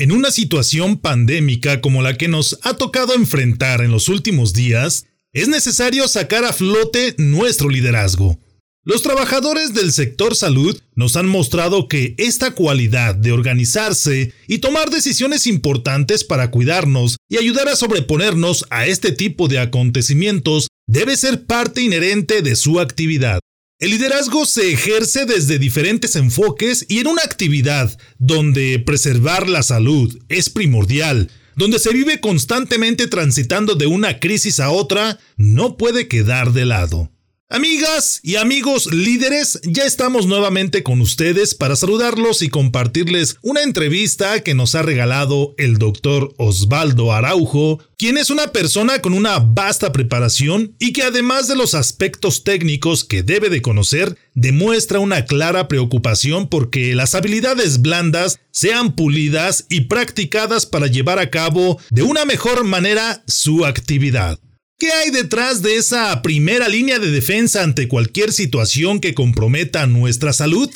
En una situación pandémica como la que nos ha tocado enfrentar en los últimos días, es necesario sacar a flote nuestro liderazgo. Los trabajadores del sector salud nos han mostrado que esta cualidad de organizarse y tomar decisiones importantes para cuidarnos y ayudar a sobreponernos a este tipo de acontecimientos debe ser parte inherente de su actividad. El liderazgo se ejerce desde diferentes enfoques y en una actividad donde preservar la salud es primordial, donde se vive constantemente transitando de una crisis a otra, no puede quedar de lado. Amigas y amigos líderes, ya estamos nuevamente con ustedes para saludarlos y compartirles una entrevista que nos ha regalado el doctor Osvaldo Araujo, quien es una persona con una vasta preparación y que además de los aspectos técnicos que debe de conocer, demuestra una clara preocupación porque las habilidades blandas sean pulidas y practicadas para llevar a cabo de una mejor manera su actividad. ¿Qué hay detrás de esa primera línea de defensa ante cualquier situación que comprometa nuestra salud?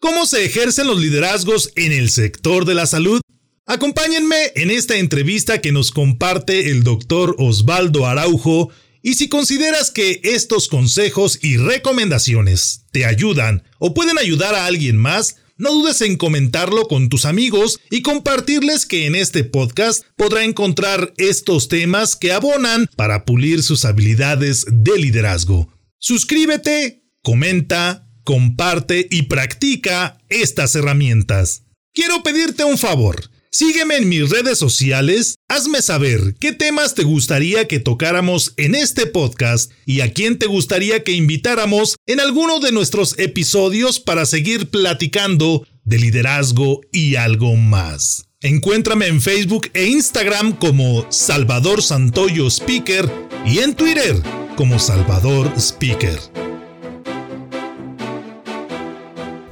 ¿Cómo se ejercen los liderazgos en el sector de la salud? Acompáñenme en esta entrevista que nos comparte el doctor Osvaldo Araujo y si consideras que estos consejos y recomendaciones te ayudan o pueden ayudar a alguien más, no dudes en comentarlo con tus amigos y compartirles que en este podcast podrá encontrar estos temas que abonan para pulir sus habilidades de liderazgo. Suscríbete, comenta, comparte y practica estas herramientas. Quiero pedirte un favor. Sígueme en mis redes sociales, hazme saber qué temas te gustaría que tocáramos en este podcast y a quién te gustaría que invitáramos en alguno de nuestros episodios para seguir platicando de liderazgo y algo más. Encuéntrame en Facebook e Instagram como Salvador Santoyo Speaker y en Twitter como Salvador Speaker.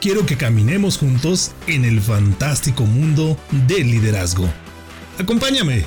quiero que caminemos juntos en el fantástico mundo del liderazgo. Acompáñame.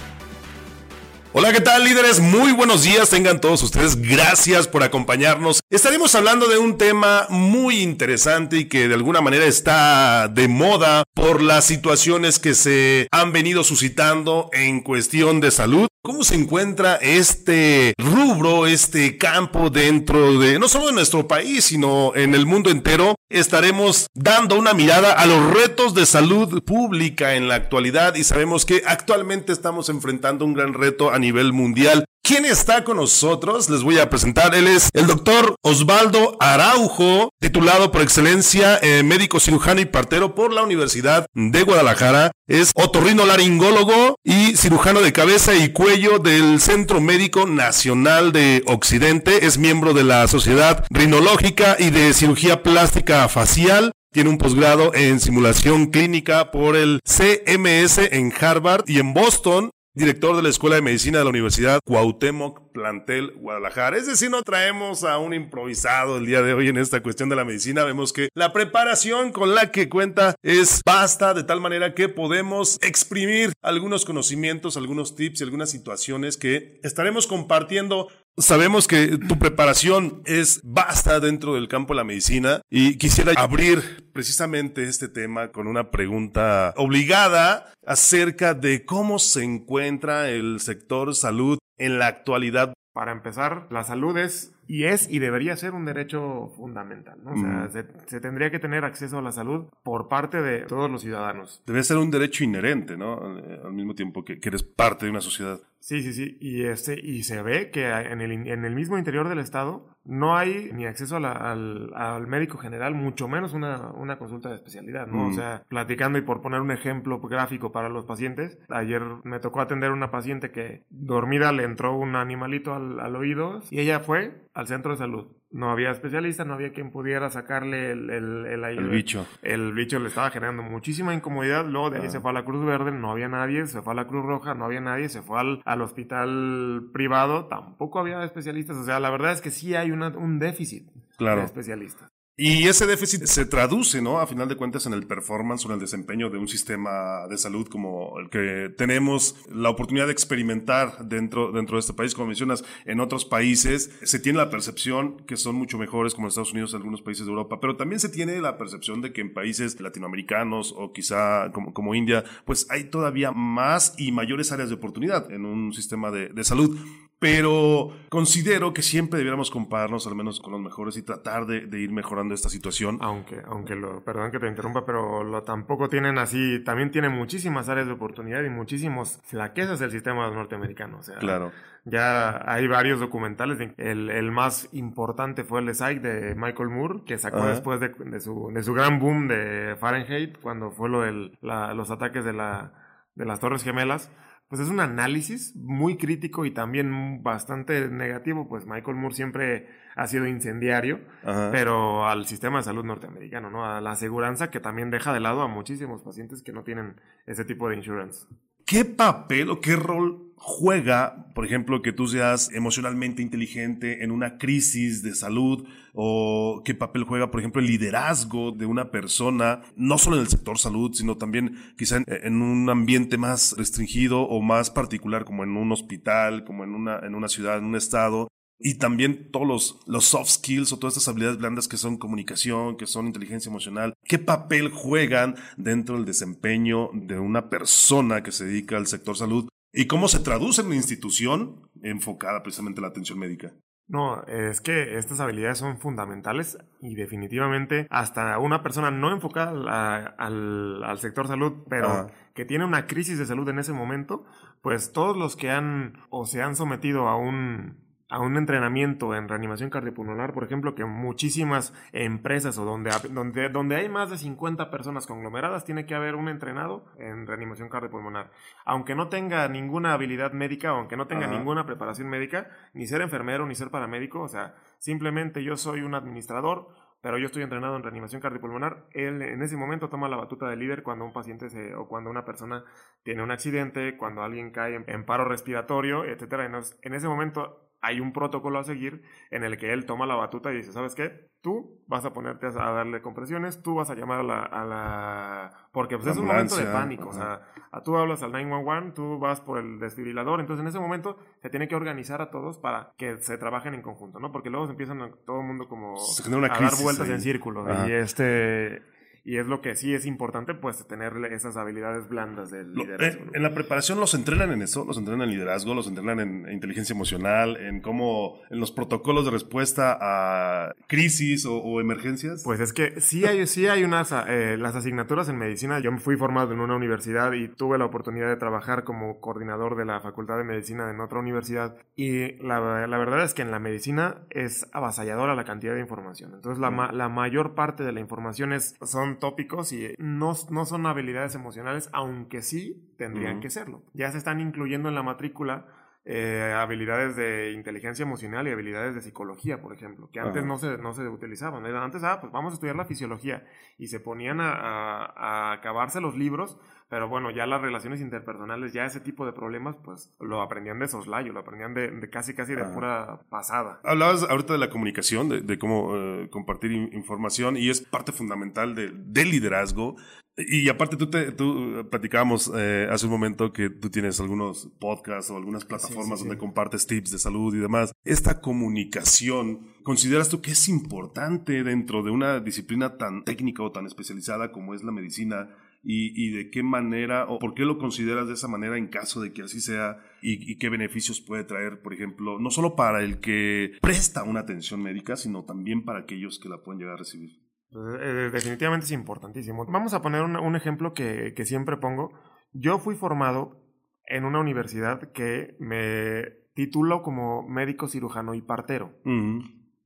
Hola, ¿qué tal líderes? Muy buenos días, tengan todos ustedes. Gracias por acompañarnos. Estaremos hablando de un tema muy interesante y que de alguna manera está de moda por las situaciones que se han venido suscitando en cuestión de salud. ¿Cómo se encuentra este rubro, este campo dentro de no solo de nuestro país, sino en el mundo entero? Estaremos dando una mirada a los retos de salud pública en la actualidad y sabemos que actualmente estamos enfrentando un gran reto a nivel mundial ¿Quién está con nosotros? Les voy a presentar. Él es el doctor Osvaldo Araujo, titulado por excelencia en médico cirujano y partero por la Universidad de Guadalajara. Es otorrino laringólogo y cirujano de cabeza y cuello del Centro Médico Nacional de Occidente. Es miembro de la Sociedad Rinológica y de Cirugía Plástica Facial. Tiene un posgrado en simulación clínica por el CMS en Harvard y en Boston director de la Escuela de Medicina de la Universidad Cuauhtémoc Plantel Guadalajara. Es decir, no traemos a un improvisado el día de hoy en esta cuestión de la medicina. Vemos que la preparación con la que cuenta es vasta de tal manera que podemos exprimir algunos conocimientos, algunos tips y algunas situaciones que estaremos compartiendo Sabemos que tu preparación es vasta dentro del campo de la medicina y quisiera abrir precisamente este tema con una pregunta obligada acerca de cómo se encuentra el sector salud en la actualidad. para empezar, la salud es y es y debería ser un derecho fundamental. ¿no? O sea, se, tendría que tener acceso a la salud por parte de todos los ciudadanos. Debe ser un derecho inherente, ¿no? Al mismo tiempo que, que eres parte de una sociedad. Sí, sí, sí. Y, este, y se ve que en el, en el mismo interior del Estado no hay ni acceso al, al, médico general, mucho menos una, una consulta de especialidad, ¿no? O sea, platicando y por poner un ejemplo gráfico para los pacientes, ayer me tocó atender a una paciente que dormida le entró un animalito al, al oído y ella fue al centro de salud no había especialista, no había quien pudiera sacarle el, el, el, bicho. El bicho le estaba generando muchísima incomodidad. Luego de ahí ah. se fue a la Cruz Verde, no había nadie. Se fue a la Cruz Roja, no había nadie. Se fue al, al hospital privado, tampoco había especialistas. O sea, la verdad es que sí hay una, un déficit de especialistas. Y ese déficit se traduce, ¿no? A final de cuentas, en el performance o en el desempeño de un sistema de salud como el que tenemos la oportunidad de experimentar dentro, dentro de este país. Como mencionas, en otros países se tiene la percepción que son mucho mejores, como Estados Unidos, en algunos países de Europa, pero también se tiene la percepción de que en países latinoamericanos o quizá como, como India, pues hay todavía más y mayores áreas de oportunidad en un sistema de, de salud pero considero que siempre debiéramos compararnos al menos con los mejores y tratar de, ir mejorando esta situación. Aunque, aunque lo, perdón que te interrumpa, pero lo tampoco tienen así, también tiene muchísimas áreas de oportunidad y muchísimas flaquezas del sistema norteamericano. O sea, claro. Ya hay varios documentales. El, el más importante fue el de Psych de Michael Moore, que sacó después de, de, su, de su gran boom de Fahrenheit, cuando fue lo de los ataques de, la, de las Torres Gemelas pues es un análisis muy crítico y también bastante negativo, pues Michael Moore siempre ha sido incendiario, pero al sistema de salud norteamericano, ¿no? A la aseguranza que también deja de lado a muchísimos pacientes que no tienen ese tipo de insurance. ¿Qué papel o qué rol juega, por ejemplo, que tú seas emocionalmente inteligente en una crisis de salud o qué papel juega, por ejemplo, el liderazgo de una persona, no solo en el sector salud, sino también quizá en, un ambiente más restringido o más particular, como en un hospital, como en una, en una ciudad, en un estado. Y también todos los, los soft skills o todas estas habilidades blandas que son comunicación, que son inteligencia emocional, ¿qué papel juegan dentro del desempeño de una persona que se dedica al sector salud y cómo se traduce en una institución enfocada precisamente en la atención médica. No, es que estas habilidades son fundamentales y definitivamente hasta una persona no enfocada al, al, sector salud, pero que tiene una crisis de salud en ese momento, pues todos los que han o se han sometido a un a un entrenamiento en reanimación cardiopulmonar, por ejemplo, que muchísimas empresas o donde, donde, donde hay más de 50 personas conglomeradas, tiene que haber un entrenado en reanimación cardiopulmonar. Aunque no tenga ninguna habilidad médica, aunque no tenga ninguna preparación médica, ni ser enfermero, ni ser paramédico, o sea, simplemente yo soy un administrador, pero yo estoy entrenado en reanimación cardiopulmonar. Él en ese momento toma la batuta de líder cuando un paciente se, o cuando una persona tiene un accidente, cuando alguien cae en, paro respiratorio, etcétera. En ese momento hay un protocolo a seguir en el que él toma la batuta y dice, ¿sabes qué? Tú vas a ponerte a darle compresiones, tú vas a llamar a la... A la... Porque pues, es un momento de pánico, o sea, tú hablas al 911, tú vas por el desfibrilador, entonces en ese momento se tiene que organizar a todos para que se trabajen en conjunto, ¿no? Porque luego se empiezan a, todo el mundo como a dar vueltas en círculo y este y es lo que sí es importante, pues, tener esas habilidades blandas del liderazgo. En, la preparación los entrenan en eso, los entrenan en liderazgo, los entrenan en, inteligencia emocional, en cómo, en los protocolos de respuesta a crisis o, emergencias. Pues es que sí hay, sí hay unas, eh, las asignaturas en medicina. Yo me fui formado en una universidad y tuve la oportunidad de trabajar como coordinador de la Facultad de Medicina en otra universidad. Y la, la verdad es que en la medicina es avasalladora la cantidad de información. Entonces, la, la mayor parte de la información es, son tópicos y no, no son habilidades emocionales, aunque sí tendrían que serlo. Ya se están incluyendo en la matrícula eh, habilidades de inteligencia emocional y habilidades de psicología, por ejemplo, que antes no se, no se utilizaban. Antes, ah, pues vamos a estudiar la fisiología y se ponían a, a, acabarse los libros, pero bueno, ya las relaciones interpersonales, ya ese tipo de problemas, pues lo aprendían de soslayo, lo aprendían de, casi, casi de pura pasada. Hablabas ahorita de la comunicación, de, cómo eh, compartir información y es parte fundamental de, del liderazgo. Y aparte tú, te, tú platicábamos eh, hace un momento que tú tienes algunos podcasts o algunas plataformas donde compartes tips de salud y demás. Esta comunicación, ¿consideras tú que es importante dentro de una disciplina tan técnica o tan especializada como es la medicina? Y, de qué manera o por qué lo consideras de esa manera en caso de que así sea y, qué beneficios puede traer, por ejemplo, no solo para el que presta una atención médica, sino también para aquellos que la pueden llegar a recibir. Pues, eh, definitivamente es importantísimo. Vamos a poner un, ejemplo que, siempre pongo. Yo fui formado en una universidad que me tituló como médico cirujano y partero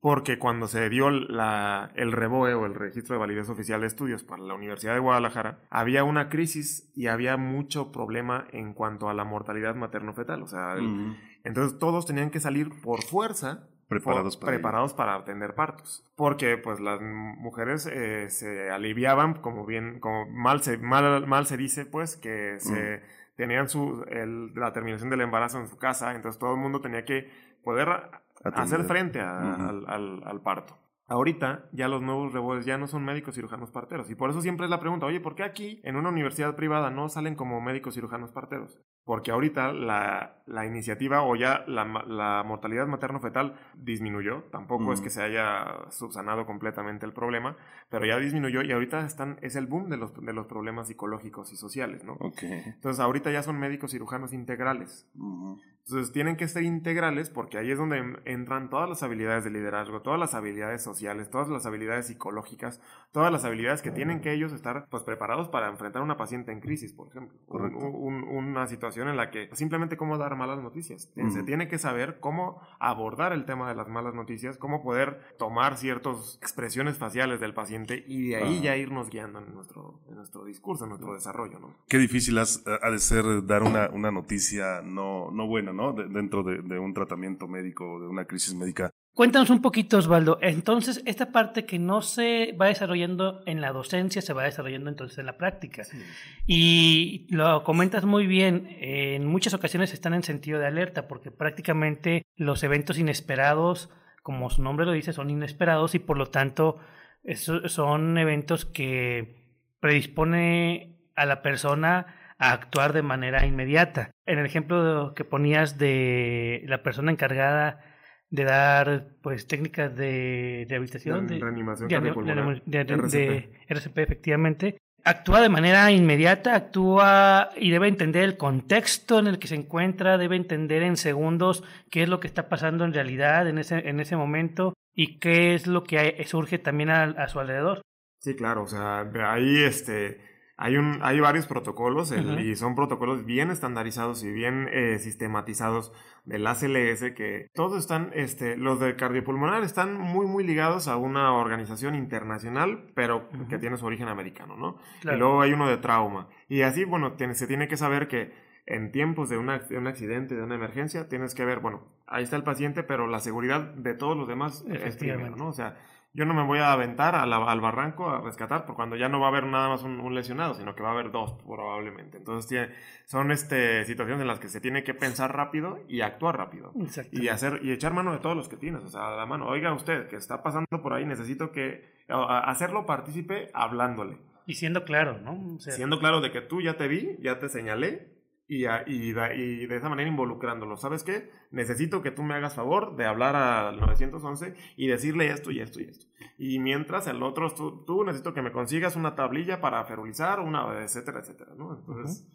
porque cuando se dio la, el REBOE o el Registro de Validez Oficial de Estudios para la Universidad de Guadalajara, había una crisis y había mucho problema en cuanto a la mortalidad materno-fetal. O sea, entonces todos tenían que salir por fuerza preparados, para, preparados para atender partos. Porque pues las mujeres eh, se aliviaban, como bien, como mal se, mal, mal se dice, pues, que se tenían su, el, la terminación del embarazo en su casa, entonces todo el mundo tenía que poder hacer frente al, al, al, parto. Ahorita ya los nuevos rebotes ya no son médicos cirujanos parteros. Y por eso siempre es la pregunta, oye, ¿por qué aquí en una universidad privada no salen como médicos cirujanos parteros? Porque ahorita la, la iniciativa o ya la, la mortalidad materno-fetal disminuyó. Tampoco es que se haya subsanado completamente el problema, pero ya disminuyó y ahorita están, es el boom de los, de los problemas psicológicos y sociales, ¿no? Entonces ahorita ya son médicos cirujanos integrales. Entonces tienen que ser integrales porque ahí es donde entran todas las habilidades de liderazgo, todas las habilidades sociales, todas las habilidades psicológicas, todas las habilidades que tienen que ellos estar pues preparados para enfrentar a una paciente en crisis, por ejemplo. una situación en la que simplemente cómo dar malas noticias. Se tiene que saber cómo abordar el tema de las malas noticias, cómo poder tomar ciertas expresiones faciales del paciente y de ahí ya irnos guiando en nuestro, en nuestro discurso, en nuestro desarrollo. ¿no? Qué difícil ha de ser dar una, una noticia no, no buena dentro de, un tratamiento médico, de una crisis médica. Cuéntanos un poquito, Osvaldo. Entonces, esta parte que no se va desarrollando en la docencia, se va desarrollando entonces en la práctica. Y lo comentas muy bien, en muchas ocasiones están en sentido de alerta, porque prácticamente los eventos inesperados, como su nombre lo dice, son inesperados y por lo tanto son eventos que predispone a la persona a actuar de manera inmediata. En el ejemplo que ponías de la persona encargada de dar pues técnicas de rehabilitación de, reanimación de, RCP efectivamente. Actúa de manera inmediata actúa y debe entender el contexto en el que se encuentra debe entender en segundos qué es lo que está pasando en realidad en ese en ese momento y qué es lo que surge también a, a su alrededor. Sí claro o sea ahí este hay, un, hay varios protocolos y son protocolos bien estandarizados y bien eh, sistematizados del ACLS que todos están, este, los de cardiopulmonar están muy, muy ligados a una organización internacional, pero que tiene su origen americano, ¿no? Y luego hay uno de trauma. Y así, bueno, se tiene que saber que en tiempos de, una, de, un accidente, de una emergencia, tienes que ver, bueno, ahí está el paciente, pero la seguridad de todos los demás es primero, ¿no? O sea, yo no me voy a aventar al barranco a rescatar, por cuando ya no va a haber nada más un, lesionado, sino que va a haber dos probablemente. Entonces tiene, son este, situaciones en las que se tiene que pensar rápido y actuar rápido. Y, hacer, y echar mano de todos los que tienes, o sea, la mano. Oiga usted, que está pasando por ahí, necesito que hacerlo partícipe hablándole. Y siendo claro, ¿no? siendo claro de que tú ya te vi, ya te señalé, y, y, y, de esa manera involucrándolo. ¿Sabes qué? Necesito que tú me hagas favor de hablar al 911 y decirle esto y esto y esto. Y mientras el otro, tú, necesito que me consigas una tablilla para ferulizar, una, etcétera, etcétera, ¿no? Entonces,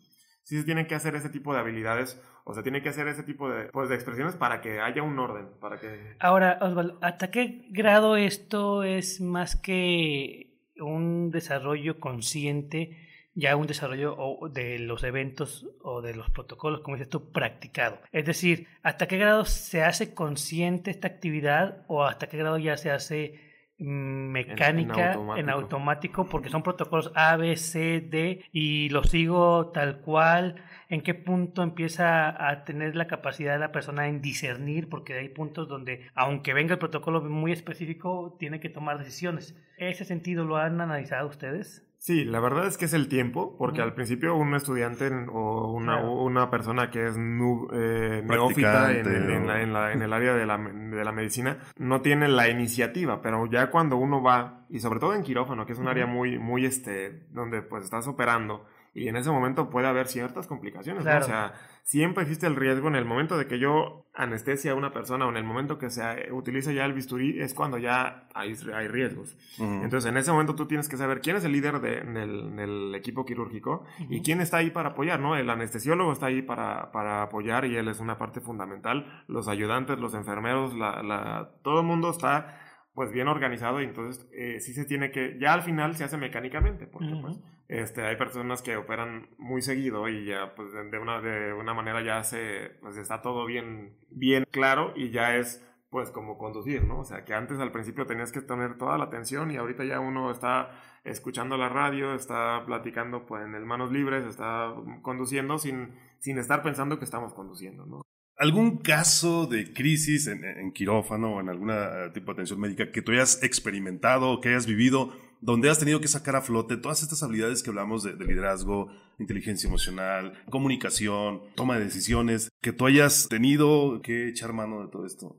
sí se tienen que hacer ese tipo de habilidades o se tiene que hacer ese tipo de, pues, de expresiones para que haya un orden, para que... Ahora, Osvaldo, ¿hasta qué grado esto es más que un desarrollo consciente ya un desarrollo de los eventos o de los protocolos, como dices tú, practicado. Es decir, ¿hasta qué grado se hace consciente esta actividad o hasta qué grado ya se hace mm, mecánica en, automático. porque son protocolos A, B, C, D y lo sigo tal cual. ¿En qué punto empieza a tener la capacidad de la persona en discernir? Porque hay puntos donde, aunque venga el protocolo muy específico, tiene que tomar decisiones. ¿Ese sentido lo han analizado ustedes? Sí, la verdad es que es el tiempo, porque al principio un estudiante o una, una persona que es eh, neófita en, en, el área de la, de la, medicina no tiene la iniciativa, pero ya cuando uno va, y sobre todo en quirófano, que es un área muy, muy, este, donde pues estás operando, y en ese momento puede haber ciertas complicaciones, ¿no? O sea, siempre existe el riesgo en el momento de que yo anestesia a una persona o en el momento que se utiliza ya el bisturí es cuando ya hay, hay riesgos. Entonces, en ese momento tú tienes que saber quién es el líder de, en, el, equipo quirúrgico y quién está ahí para apoyar, ¿no? El anestesiólogo está ahí para, para apoyar y él es una parte fundamental. Los ayudantes, los enfermeros, la, la, todo el mundo está pues bien organizado y entonces eh, sí se tiene que, ya al final se hace mecánicamente, porque pues este, hay personas que operan muy seguido y ya pues de una, de una manera ya se, pues está todo bien, bien claro y ya es pues como conducir, ¿no? O sea, que antes al principio tenías que tener toda la atención y ahorita ya uno está escuchando la radio, está platicando pues en el manos libres, está conduciendo sin, sin estar pensando que estamos conduciendo, ¿no? ¿Algún caso de crisis en, quirófano o en algún eh, tipo de atención médica que tú hayas experimentado que hayas vivido donde has tenido que sacar a flote todas estas habilidades que hablamos de, liderazgo, inteligencia emocional, comunicación, toma de decisiones, que tú hayas tenido que echar mano de todo esto?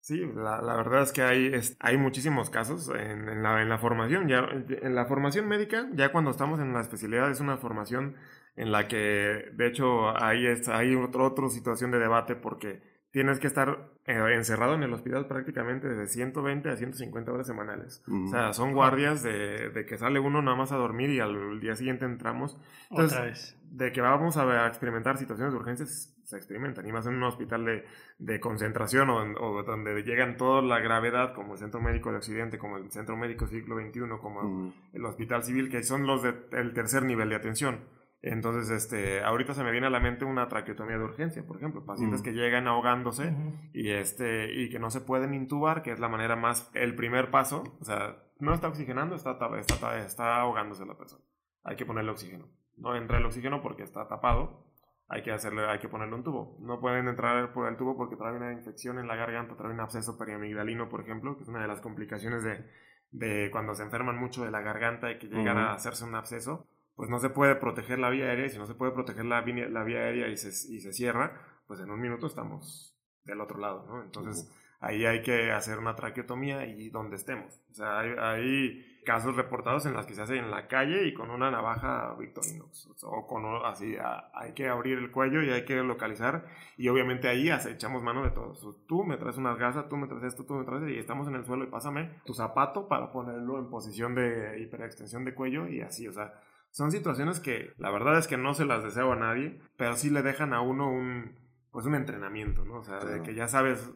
Sí, la, verdad es que hay, hay muchísimos casos en, la, en la formación. Ya, en la formación médica, ya cuando estamos en la especialidad, es una formación en la que de hecho ahí hay otro, otra situación de debate porque tienes que estar eh, encerrado en el hospital prácticamente de 120 a 150 horas semanales. O sea, son guardias de, de, que sale uno nada más a dormir y al día siguiente entramos. Entonces, Otra vez. de que vamos a, experimentar situaciones de urgencias, se experimentan. Y más en un hospital de, de concentración o, o, donde llegan toda la gravedad, como el Centro Médico de Occidente, como el Centro Médico Siglo XXI, como el Hospital Civil, que son los del tercer nivel de atención. Entonces, este, ahorita se me viene a la mente una traqueotomía de urgencia, por ejemplo, pacientes mm. que llegan ahogándose y este y que no se pueden intubar, que es la manera más el primer paso, o sea, no está oxigenando, está está, está ahogándose la persona. Hay que ponerle oxígeno. No entra el oxígeno porque está tapado. Hay que hacerle hay que ponerle un tubo. No pueden entrar por el tubo porque trae una infección en la garganta, trae un absceso periamigdalino, por ejemplo, que es una de las complicaciones de, de cuando se enferman mucho de la garganta y que llegan a hacerse un absceso pues no se puede proteger la vía aérea y si no se puede proteger la, la vía aérea y se, y se cierra, pues en un minuto estamos del otro lado, ¿no? Entonces ahí hay que hacer una traqueotomía y donde estemos. O sea, hay, casos reportados en las que se hace en la calle y con una navaja Victorinox. O con así, hay que abrir el cuello y hay que localizar y obviamente ahí echamos mano de todo. Tú me traes unas gasas, tú me traes esto, tú me traes y estamos en el suelo y pásame tu zapato para ponerlo en posición de hiperextensión de cuello y así, o sea, son situaciones que la verdad es que no se las deseo a nadie, pero sí le dejan a uno un, pues un entrenamiento, ¿no? O sea, de que ya sabes,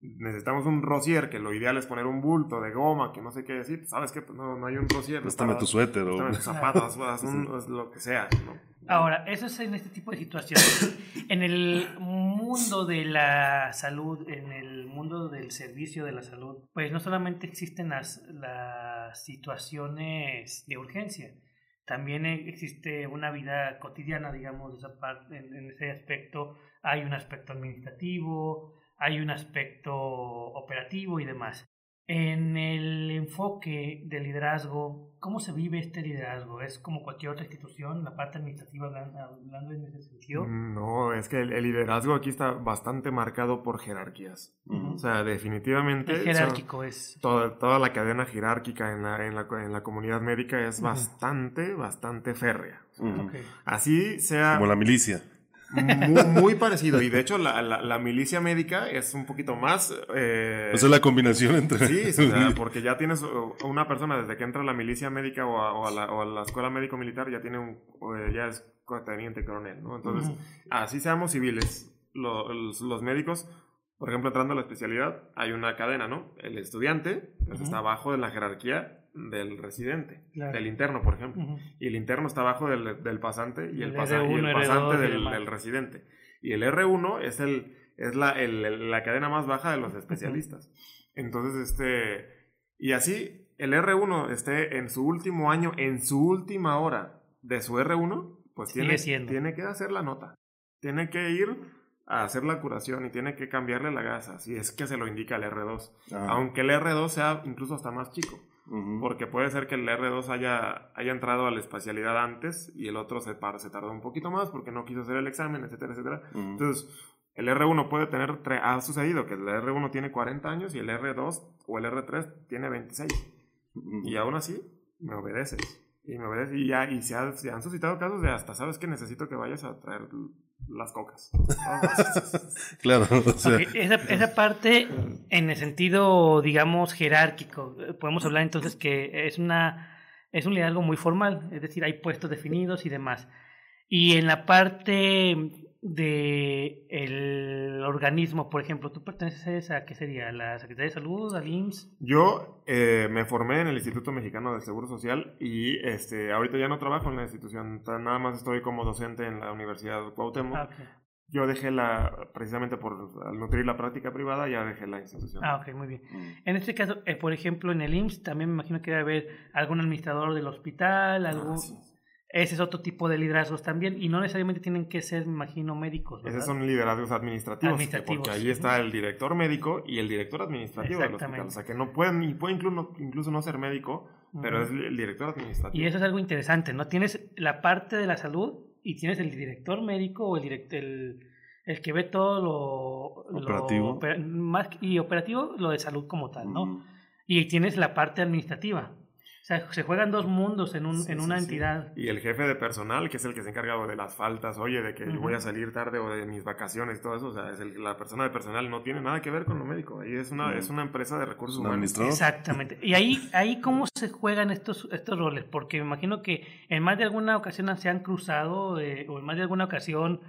necesitamos un rocier, que lo ideal es poner un bulto de goma, que no sé qué decir, sabes que pues no, no hay un rocier. Préstame tu suéter o... tus zapatos, lo que sea, ¿no? Ahora, eso es en este tipo de situaciones. en el mundo de la salud, en el mundo del servicio de la salud, pues no solamente existen las, las situaciones de urgencia, también existe una vida cotidiana, digamos, esa parte, en, ese aspecto. Hay un aspecto administrativo, hay un aspecto operativo y demás. En el enfoque del liderazgo, ¿cómo se vive este liderazgo? ¿Es como cualquier otra institución, la parte administrativa hablando en ese sentido? Mm, no, es que el, liderazgo aquí está bastante marcado por jerarquías. O sea, definitivamente... jerárquico es... Toda, toda, la cadena jerárquica en la, en la, en la comunidad médica es bastante, bastante férrea. Así sea... Como la milicia. Muy, parecido. Y de hecho, la, la, milicia médica es un poquito más. Eh, Esa es la combinación entre. Sí, porque ya tienes una persona desde que entra a la milicia médica o a, o a, la, o a la, escuela médico-militar, ya tiene un. ya es teniente coronel, ¿no? Entonces, así seamos civiles, los, los médicos por ejemplo, entrando a la especialidad, hay una cadena, ¿no? El estudiante pues, está abajo de la jerarquía del residente, del interno, por ejemplo. Y el interno está abajo del, del pasante y el, pasante del, residente. Y el R1 es, el, es la, la cadena más baja de los especialistas. Entonces, este... Y así, el R1 esté en su último año, en su última hora de su R1, pues tiene, tiene que hacer la nota. Tiene que ir a hacer la curación y tiene que cambiarle la gasa, si es que se lo indica el R2. Aunque el R2 sea incluso hasta más chico. Porque puede ser que el R2 haya, haya entrado a la espacialidad antes y el otro se, se tardó un poquito más porque no quiso hacer el examen, etcétera, etcétera. Entonces, el R1 puede tener, ha sucedido que el R1 tiene 40 años y el R2 o el R3 tiene 26. Y aún así, me obedeces. Y me obedeces y ya, y se, se han suscitado casos de hasta, ¿sabes que Necesito que vayas a traer las cocas. claro. esa, esa, parte, en el sentido, digamos, jerárquico, podemos hablar entonces que es, una, es un liderazgo muy formal, es decir, hay puestos definidos y demás. Y en la parte de el organismo, por ejemplo, ¿tú perteneces a qué sería? ¿A la Secretaría de Salud, al IMSS? Yo eh, me formé en el Instituto Mexicano del Seguro Social y este, ahorita ya no trabajo en la institución, nada más estoy como docente en la Universidad Cuauhtémoc. Ah, Yo dejé la, precisamente por nutrir la práctica privada, ya dejé la institución. Ah, ok, muy bien. Mm. En este caso, eh, por ejemplo, en el IMSS también me imagino que debe haber algún administrador del hospital, ah, algún... Ese es otro tipo de liderazgos también y no necesariamente tienen que ser, me imagino, médicos. Esos son liderazgos administrativos, porque ahí está el director médico y el director administrativo del hospital. O sea, que no pueden, y puede incluso, incluso no ser médico, pero es el director administrativo. Y eso es algo interesante, ¿no? Tienes la parte de la salud y tienes el director médico o el, direct, el, el que ve todo lo... Operativo. más, y operativo, lo de salud como tal, ¿no? Y tienes la parte administrativa o sea, se juegan dos mundos en, un, en una entidad. Y el jefe de personal, que es el que se encarga de las faltas, oye, de que voy a salir tarde o de mis vacaciones, todo eso, o sea, es la persona de personal no tiene nada que ver con lo médico. Ahí es una, es una empresa de recursos humanos. Exactamente. Y ahí, ahí cómo se juegan estos, estos roles, porque me imagino que en más de alguna ocasión se han cruzado, eh, o en más de alguna ocasión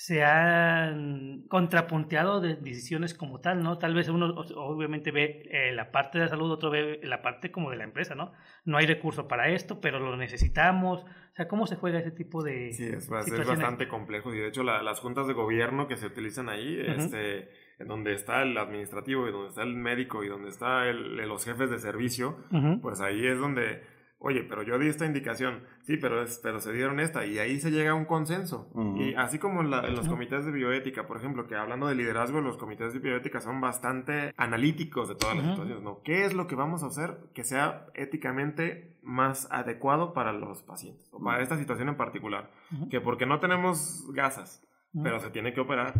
se han contrapunteado de decisiones como tal, ¿no? Tal vez uno obviamente ve eh, la parte de la salud, otro ve la parte como de la empresa, ¿no? No hay recurso para esto, pero lo necesitamos. O sea, ¿cómo se juega ese tipo de... Sí, es, bastante complejo y de hecho las juntas de gobierno que se utilizan ahí, este, en donde está el administrativo y donde está el médico y donde está el, los jefes de servicio, pues ahí es donde oye, pero yo di esta indicación, sí, pero, es, pero se dieron esta, y ahí se llega a un consenso. Y así como en, los comités de bioética, por ejemplo, que hablando de liderazgo, los comités de bioética son bastante analíticos de todas las situaciones, ¿no? ¿Qué es lo que vamos a hacer que sea éticamente más adecuado para los pacientes, o para esta situación en particular? Que porque no tenemos gasas, pero se tiene que operar.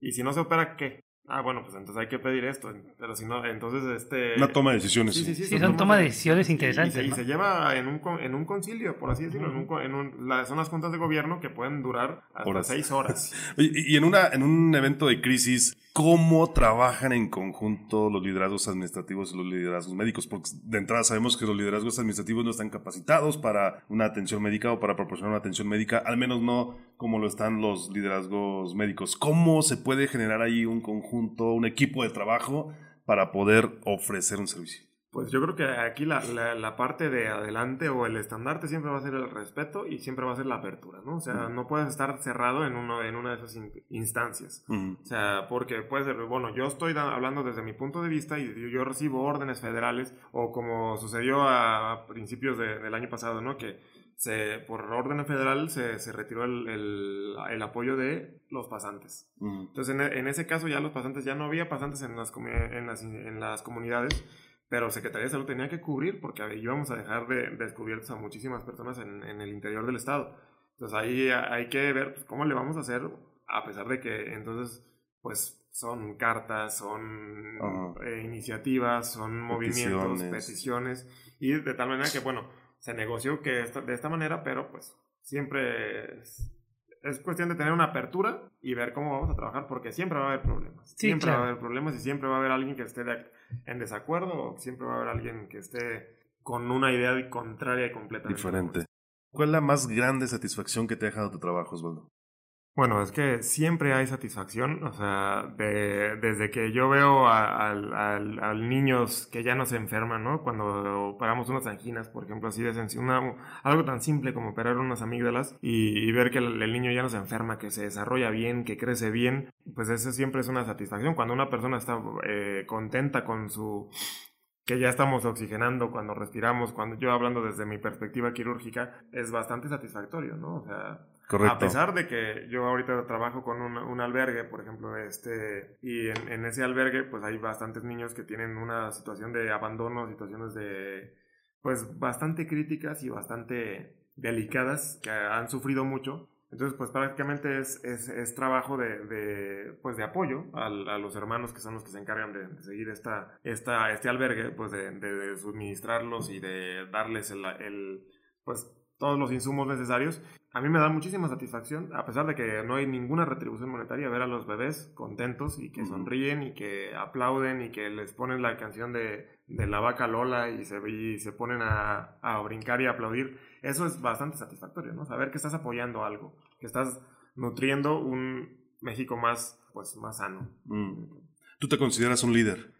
Y si no se opera, ¿qué? Ah, bueno, pues entonces hay que pedir esto. Pero si no, entonces este... Una toma de decisiones. Sí, sí, sí. sí son toma de decisiones interesantes. Y, se, lleva en un, en un concilio, por así decirlo. en un, en un, son las juntas de gobierno que pueden durar hasta seis horas. y, en, una, en un evento de crisis, ¿cómo trabajan en conjunto los liderazgos administrativos y los liderazgos médicos? Porque de entrada sabemos que los liderazgos administrativos no están capacitados para una atención médica o para proporcionar una atención médica, al menos no como lo están los liderazgos médicos. ¿Cómo se puede generar ahí un conjunto? Un equipo de trabajo para poder ofrecer un servicio? Pues yo creo que aquí la, la, parte de adelante o el estandarte siempre va a ser el respeto y siempre va a ser la apertura, ¿no? O sea, no puedes estar cerrado en, uno, en una de esas instancias. O sea, porque puede ser, bueno, yo estoy hablando desde mi punto de vista y yo, recibo órdenes federales o como sucedió a, principios del año pasado, ¿no? Que se, por orden federal se, se retiró el, el, apoyo de los pasantes. Entonces, en, ese caso ya los pasantes, ya no había pasantes en las, en las, en las comunidades, pero Secretaría de Salud tenía que cubrir porque íbamos a dejar de, descubiertos a muchísimas personas en, en, el interior del estado. Entonces ahí hay que ver pues, cómo le vamos a hacer, a pesar de que entonces, pues son cartas, son eh, iniciativas, son movimientos, peticiones, y de tal manera que, bueno, se negoció que de esta manera, pero pues siempre es, cuestión de tener una apertura y ver cómo vamos a trabajar, porque siempre va a haber problemas. siempre va a haber problemas y siempre va a haber alguien que esté en desacuerdo o siempre va a haber alguien que esté con una idea contraria y completamente diferente. ¿Cuál es la más grande satisfacción que te ha dejado tu trabajo, Osvaldo? Bueno, es que siempre hay satisfacción, o sea, de, desde que yo veo a, niños que ya no se enferman, ¿no? Cuando paramos unas anginas, por ejemplo, así de sencillo, algo tan simple como operar unas amígdalas y, ver que el, niño ya no se enferma, que se desarrolla bien, que crece bien, pues eso siempre es una satisfacción. Cuando una persona está eh, contenta con su que ya estamos oxigenando cuando respiramos, cuando yo hablando desde mi perspectiva quirúrgica, es bastante satisfactorio, ¿no? O sea, a pesar de que yo ahorita trabajo con un, un albergue, por ejemplo, este, y en, en, ese albergue, pues hay bastantes niños que tienen una situación de abandono, situaciones de, pues, bastante críticas y bastante delicadas, que han sufrido mucho, entonces, pues prácticamente es, es, es trabajo de, de, pues, de apoyo a, a, los hermanos que son los que se encargan de, seguir esta, esta, este albergue, pues de, de, suministrarlos y de darles el, el, pues todos los insumos necesarios. A mí me da muchísima satisfacción, a pesar de que no hay ninguna retribución monetaria, ver a los bebés contentos y que sonríen y que aplauden y que les ponen la canción de, de la vaca Lola y se, y se ponen a, a, brincar y a aplaudir. Eso es bastante satisfactorio, ¿no? Saber que estás apoyando algo, que estás nutriendo un México más, pues, más sano. Mm. ¿Tú te consideras un líder?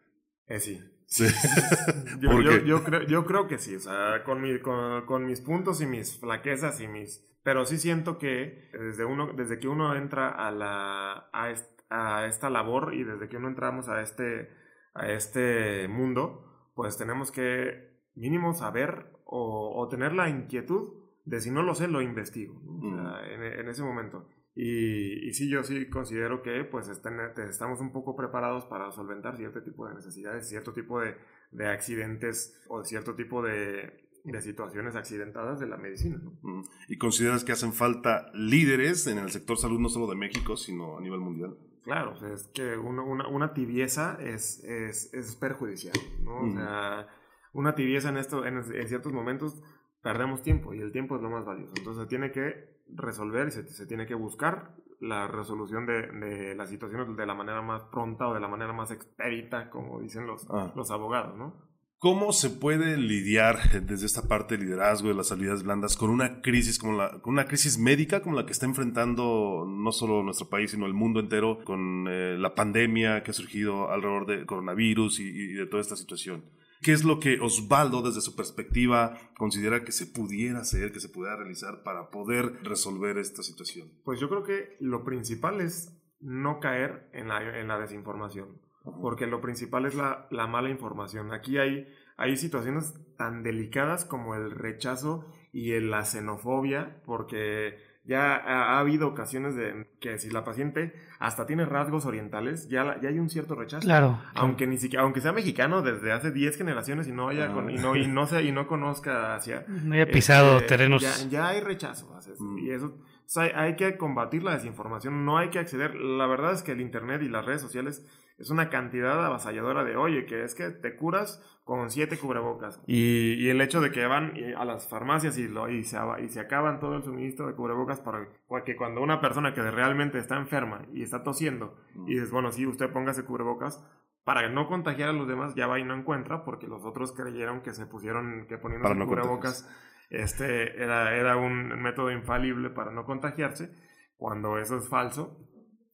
Eh, sí. Sí. yo, yo, yo, creo, yo creo que sí, o sea, con, mi, con, con, mis puntos y mis flaquezas y mis... Pero sí siento que desde, uno, desde que uno entra a, la, a, est, a esta labor y desde que uno entramos a este, a este mundo, pues tenemos que mínimo saber o, o tener la inquietud de si no lo sé, lo investigo ¿no? o sea, en, en, ese momento. Y, y, sí, yo sí considero que pues estén, estamos un poco preparados para solventar cierto tipo de necesidades, cierto tipo de, de accidentes o cierto tipo de, de, situaciones accidentadas de la medicina. ¿no? ¿Y consideras que hacen falta líderes en el sector salud no solo de México, sino a nivel mundial? Claro, es que uno, una, una, tibieza es, es, es perjudicial, ¿no? Uh -huh. O sea, una tibieza en, esto, en, en ciertos momentos perdemos tiempo y el tiempo es lo más valioso. Entonces se tiene que resolver y se, se tiene que buscar la resolución de, de, las situaciones de la manera más pronta o de la manera más expedita, como dicen los, ah. los abogados, ¿no? ¿Cómo se puede lidiar desde esta parte de liderazgo de las habilidades blandas con una crisis como la, con una crisis médica como la que está enfrentando no solo nuestro país sino el mundo entero con eh, la pandemia que ha surgido alrededor del coronavirus y, y de toda esta situación? ¿Qué es lo que Osvaldo, desde su perspectiva, considera que se pudiera hacer, que se pudiera realizar para poder resolver esta situación? Pues yo creo que lo principal es no caer en la, en la desinformación, uh -huh. porque lo principal es la, la, mala información. Aquí hay, hay situaciones tan delicadas como el rechazo y la xenofobia, porque ya ha, ha, habido ocasiones de que si la paciente hasta tiene rasgos orientales, ya, ya hay un cierto rechazo. Claro. Aunque ni siquiera, aunque sea mexicano desde hace 10 generaciones y no haya con, y no y no sea, y no conozca hacia no haya pisado este, terrenos. Ya, ya, hay rechazo. Mm. Y eso o sea, hay que combatir la desinformación, no hay que acceder. La verdad es que el internet y las redes sociales es una cantidad avasalladora de, oye, que es que te curas con siete cubrebocas. Y, y el hecho de que van a las farmacias y, lo, y, se, y se acaban todo el suministro de cubrebocas para que cuando una persona que realmente está enferma y está tosiendo mm. y dices, bueno, sí, usted póngase cubrebocas, para no contagiar a los demás ya va y no encuentra porque los otros creyeron que se pusieron, que poniéndose no cubrebocas este era, era un método infalible para no contagiarse, cuando eso es falso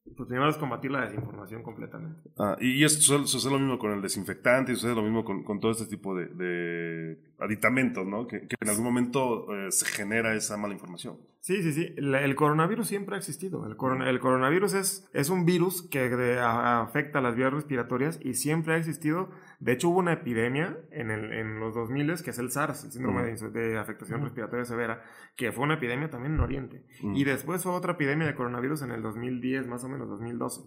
pues primero es combatir la desinformación completamente. Ah, y esto sucede, sucede, lo mismo con el desinfectante, y sucede lo mismo con, con todo este tipo de, de aditamentos, ¿no? Que, que, en algún momento eh, se genera esa mala información. Sí, sí, sí. El, el coronavirus siempre ha existido. El, coron el coronavirus es, es, un virus que de, a, afecta las vías respiratorias y siempre ha existido. De hecho, hubo una epidemia en, el, en los 2000 que es el SARS, el síndrome uh -huh. de, de, afectación uh -huh. respiratoria severa, que fue una epidemia también en Oriente. Uh -huh. Y después fue otra epidemia de coronavirus en el 2010, más o menos 2012.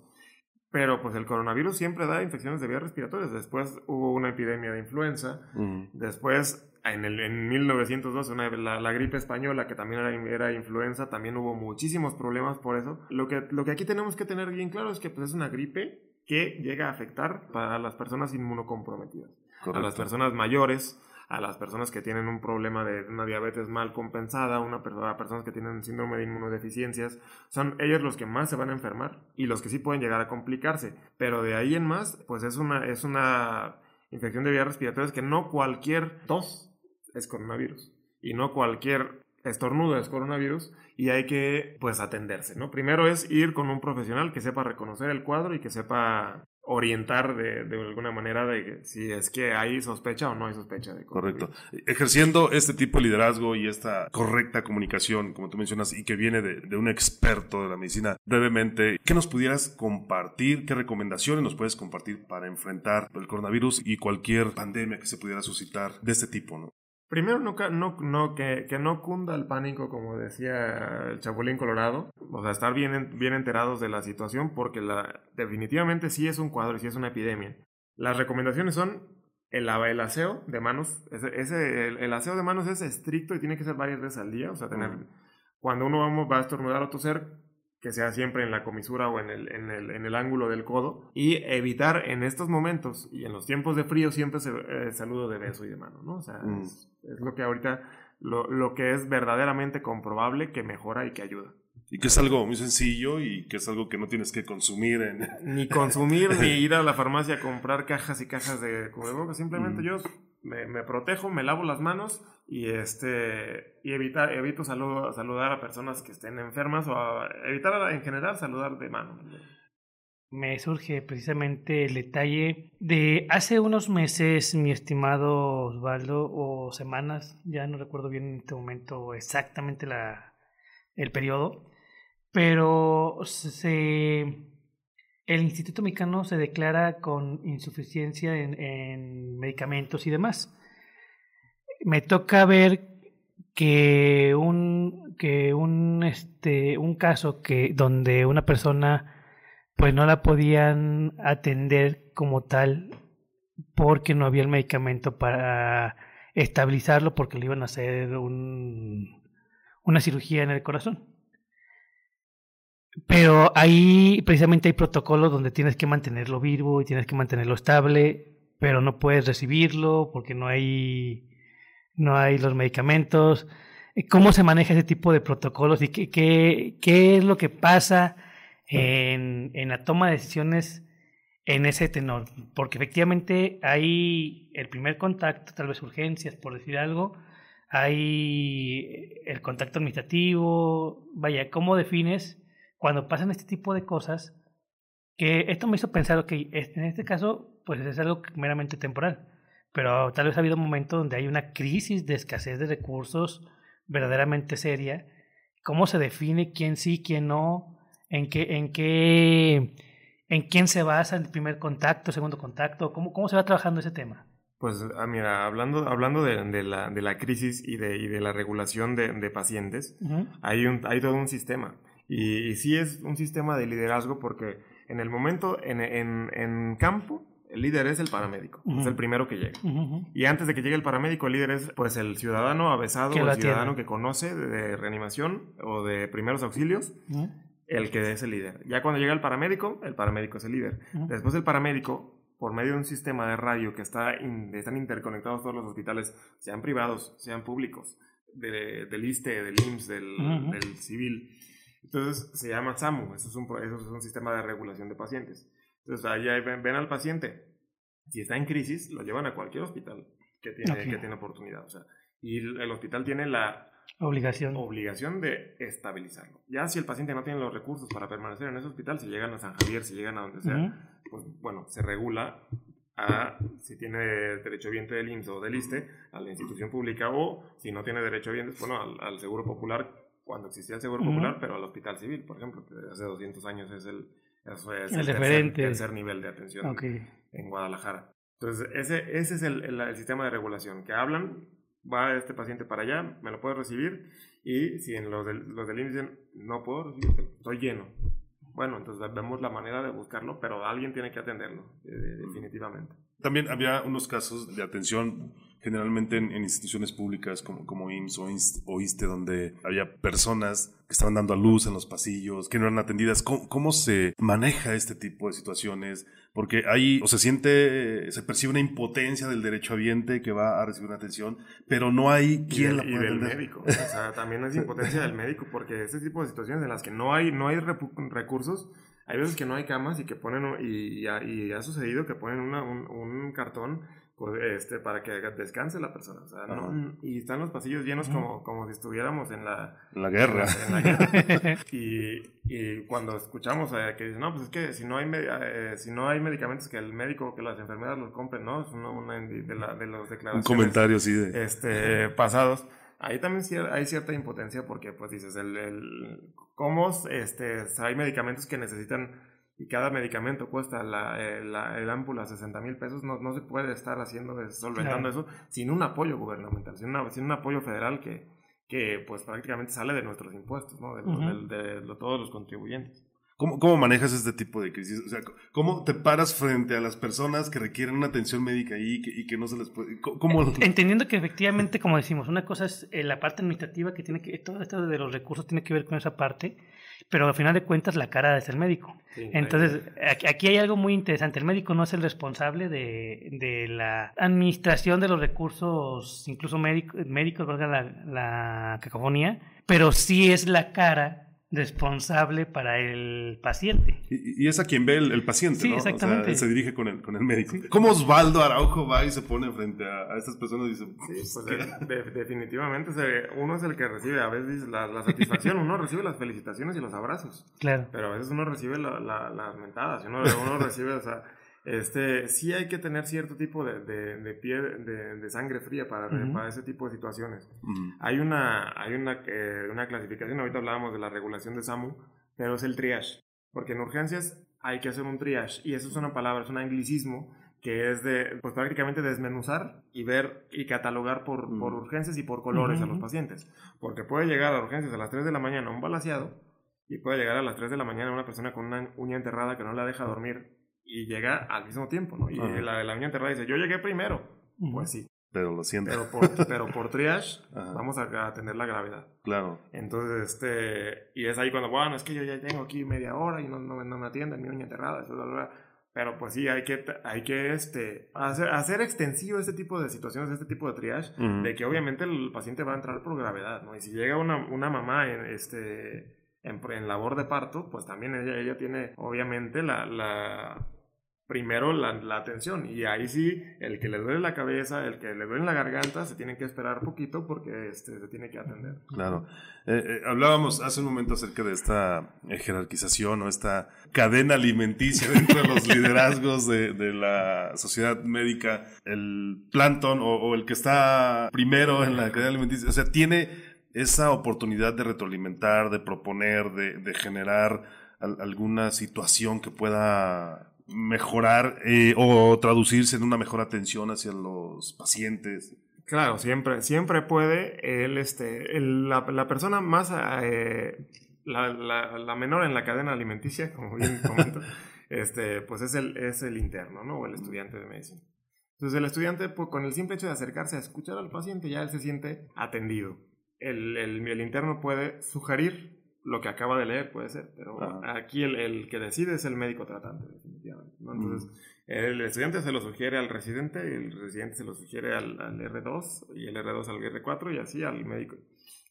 Pero pues el coronavirus siempre da infecciones de vías respiratorias. Después hubo una epidemia de influenza. Después en, el, en 1912, una, la, la, gripe española, que también era, era, influenza, también hubo muchísimos problemas por eso. Lo que, lo que aquí tenemos que tener bien claro es que pues, es una gripe que llega a afectar a las personas inmunocomprometidas, Correcto. a las personas mayores, a las personas que tienen un problema de una diabetes mal compensada, una a personas que tienen síndrome de inmunodeficiencias, son ellos los que más se van a enfermar y los que sí pueden llegar a complicarse. Pero de ahí en más, pues es una, es una infección de vías respiratorias que no cualquier tos es coronavirus. Y no cualquier estornudo es coronavirus y hay que pues atenderse, ¿no? Primero es ir con un profesional que sepa reconocer el cuadro y que sepa orientar de, de alguna manera de si es que hay sospecha o no hay sospecha de Correcto. Ejerciendo este tipo de liderazgo y esta correcta comunicación, como tú mencionas, y que viene de, de un experto de la medicina, brevemente, ¿qué nos pudieras compartir? ¿Qué recomendaciones nos puedes compartir para enfrentar el coronavirus y cualquier pandemia que se pudiera suscitar de este tipo, ¿no? Primero, no, no, no, que, que, no cunda el pánico, como decía el Chapulín Colorado. O sea, estar bien, bien enterados de la situación, porque la, definitivamente sí es un cuadro y sí es una epidemia. Las recomendaciones son el, el aseo de manos. Ese, ese el, el, aseo de manos es estricto y tiene que ser varias veces al día. O sea, tener, uh cuando uno vamos, va a estornudar o toser, que sea siempre en la comisura o en el, en el, en el ángulo del codo, y evitar en estos momentos y en los tiempos de frío siempre se, eh, saludo de beso y de mano, ¿no? O sea, mm. es, es, lo que ahorita lo, lo que es verdaderamente comprobable que mejora y que ayuda. Y que es algo muy sencillo y que es algo que no tienes que consumir en... Ni consumir, ni ir a la farmacia a comprar cajas y cajas de cubrebocas. Simplemente yo me, me, protejo, me lavo las manos y este y evitar, evito saludar a personas que estén enfermas o evitar en general saludar de mano. Me surge precisamente el detalle de hace unos meses, mi estimado Osvaldo, o semanas, ya no recuerdo bien en este momento exactamente la, el periodo, pero se, el Instituto Mexicano se declara con insuficiencia en, en, medicamentos y demás. Me toca ver que un, que un, este, un caso que, donde una persona pues no la podían atender como tal porque no había el medicamento para estabilizarlo porque le iban a hacer un, una cirugía en el corazón. Pero ahí precisamente hay protocolos donde tienes que mantenerlo vivo y tienes que mantenerlo estable, pero no puedes recibirlo porque no hay, no hay los medicamentos. ¿Cómo se maneja ese tipo de protocolos y qué, qué, qué es lo que pasa en, en la toma de decisiones en ese tenor? Porque efectivamente hay el primer contacto, tal vez urgencias, por decir algo, hay el contacto administrativo, vaya, ¿cómo defines? Cuando pasan este tipo de cosas, que esto me hizo pensar, que en este caso, pues es algo meramente temporal, pero tal vez ha habido momentos donde hay una crisis de escasez de recursos verdaderamente seria. ¿Cómo se define quién sí, quién no? ¿En qué, en qué, en quién se basa el primer contacto, segundo contacto? ¿Cómo, cómo se va trabajando ese tema? Pues ah, mira, hablando, hablando de, de, la, de la crisis y de, y de la regulación de, de pacientes, hay, un, hay todo un sistema. Y, sí es un sistema de liderazgo porque en el momento, en, en, en campo, el líder es el paramédico, es el primero que llega. Y antes de que llegue el paramédico, el líder es pues el ciudadano avesado, el ciudadano que conoce de, reanimación o de primeros auxilios, el que es el líder. Ya cuando llega el paramédico, el paramédico es el líder. Después el paramédico, por medio de un sistema de radio que está están interconectados todos los hospitales, sean privados, sean públicos, de, del ISTE, del IMSS, del, del civil, entonces se llama SAMU, eso es, un, eso es un sistema de regulación de pacientes. Entonces ahí ven, ven, al paciente, si está en crisis, lo llevan a cualquier hospital que tiene, que tiene oportunidad. O sea, y el, hospital tiene la obligación. obligación de estabilizarlo. Ya si el paciente no tiene los recursos para permanecer en ese hospital, si llegan a San Javier, si llegan a donde sea, pues bueno, se regula a si tiene derecho a vientre del IMSS o del ISTE, a la institución pública o si no tiene derecho a vientre, bueno, al, al Seguro Popular cuando existía el Seguro Popular, pero al Hospital Civil, por ejemplo, que hace 200 años es el, el, tercer, nivel de atención en Guadalajara. Entonces, ese, ese es el, el, sistema de regulación, que hablan, va este paciente para allá, me lo puede recibir, y si en los del, los del dicen, no puedo recibir, estoy lleno. Bueno, entonces vemos la manera de buscarlo, pero alguien tiene que atenderlo, definitivamente. También había unos casos de atención generalmente en, instituciones públicas como, como IMSS o, ISTE, donde había personas que estaban dando a luz en los pasillos, que no eran atendidas. ¿Cómo, se maneja este tipo de situaciones? Porque ahí o se siente, se percibe una impotencia del derecho habiente que va a recibir una atención, pero no hay quien la pueda Y del médico. O sea, también es impotencia del médico, porque ese tipo de situaciones en las que no hay, no hay recursos, hay veces que no hay camas y que ponen, y, y, ha, sucedido que ponen una, un, un cartón este, para que descanse la persona. O sea, no, y están los pasillos llenos como, como si estuviéramos en la, la guerra. En la, guerra. y, y, cuando escuchamos eh, que dicen, no, pues es que si no, hay eh, si no hay medicamentos que el médico, que las enfermeras los compren, ¿no? Es una, una de, la, de los declaraciones. Un comentario, sí. De... Este, pasados. Ahí también hay cierta impotencia porque, pues dices, el, el cómo este, hay medicamentos que necesitan y cada medicamento cuesta la, eh, la el ámpula 60 mil pesos, no, no, se puede estar haciendo, solventando eso sin un apoyo gubernamental, sin, sin un apoyo federal que, que pues prácticamente sale de nuestros impuestos, ¿no? de, de, todos los contribuyentes. ¿Cómo, ¿Cómo, manejas este tipo de crisis? O sea, ¿cómo te paras frente a las personas que requieren una atención médica y que, y que no se les puede... ¿cómo? Entendiendo que efectivamente, como decimos, una cosa es eh, la parte administrativa que tiene que... Todo esto de los recursos tiene que ver con esa parte pero al final de cuentas la cara es el médico. Entonces, aquí hay algo muy interesante. El médico no es el responsable de, de la administración de los recursos, incluso médicos, médicos la, la cacofonía, pero sí es la cara responsable para el paciente. Y, es a quien ve el, paciente, sí, ¿no? exactamente. O sea, se dirige con el, con el médico. ¿Cómo Osvaldo Araujo va y se pone frente a, estas personas y dice... Sí, pues definitivamente uno es el que recibe a veces la, satisfacción, uno recibe las felicitaciones y los abrazos. Claro. Pero a veces uno recibe las mentadas, uno, uno recibe, o sea este, sí hay que tener cierto tipo de, de, de pie, de, de, sangre fría para, para, ese tipo de situaciones. Hay, una, hay una, eh, una clasificación, ahorita hablábamos de la regulación de SAMU, pero es el triage. Porque en urgencias hay que hacer un triage, y eso es una palabra, es un anglicismo que es de, pues prácticamente desmenuzar y ver y catalogar por, por urgencias y por colores a los pacientes. Porque puede llegar a urgencias a las 3 de la mañana un balaseado y puede llegar a las 3 de la mañana una persona con una uña enterrada que no la deja dormir y llega al mismo tiempo, ¿no? Y la, la uña enterrada dice, yo llegué primero. Pues sí. Pero lo siento. Pero por, pero por triage vamos a, tener la gravedad. Claro. Entonces, este, y es ahí cuando, bueno, es que yo ya tengo aquí media hora y no, no, no me atienden, mi uña enterrada, eso, pero pues sí, hay que, hay que este, hacer, hacer extensivo este tipo de situaciones, este tipo de triage, de que obviamente el paciente va a entrar por gravedad, ¿no? Y si llega una, una mamá en, este, en, en labor de parto, pues también ella, ella tiene obviamente la, la primero la, atención y ahí sí, el que le duele la cabeza, el que le duele la garganta, se tiene que esperar poquito porque este, se tiene que atender. Claro. Eh, eh, hablábamos hace un momento acerca de esta eh, jerarquización o esta cadena alimenticia dentro de los liderazgos de, la sociedad médica, el plancton o, el que está primero en la cadena alimenticia, o sea, tiene esa oportunidad de retroalimentar, de proponer, de generar alguna situación que pueda mejorar eh, o traducirse en una mejor atención hacia los pacientes. Claro, siempre, siempre puede él, este, la, la, persona más, eh, la, la, menor en la cadena alimenticia, como bien comento, este, pues es el, es el interno, ¿no? O el estudiante de medicina. Entonces el estudiante, pues, con el simple hecho de acercarse a escuchar al paciente, ya él se siente atendido. El, el, el interno puede sugerir lo que acaba de leer puede ser, pero aquí el, el, que decide es el médico tratante, definitivamente. Entonces, el estudiante se lo sugiere al residente, y el residente se lo sugiere al, al, R2 y el R2 al R4 y así al médico.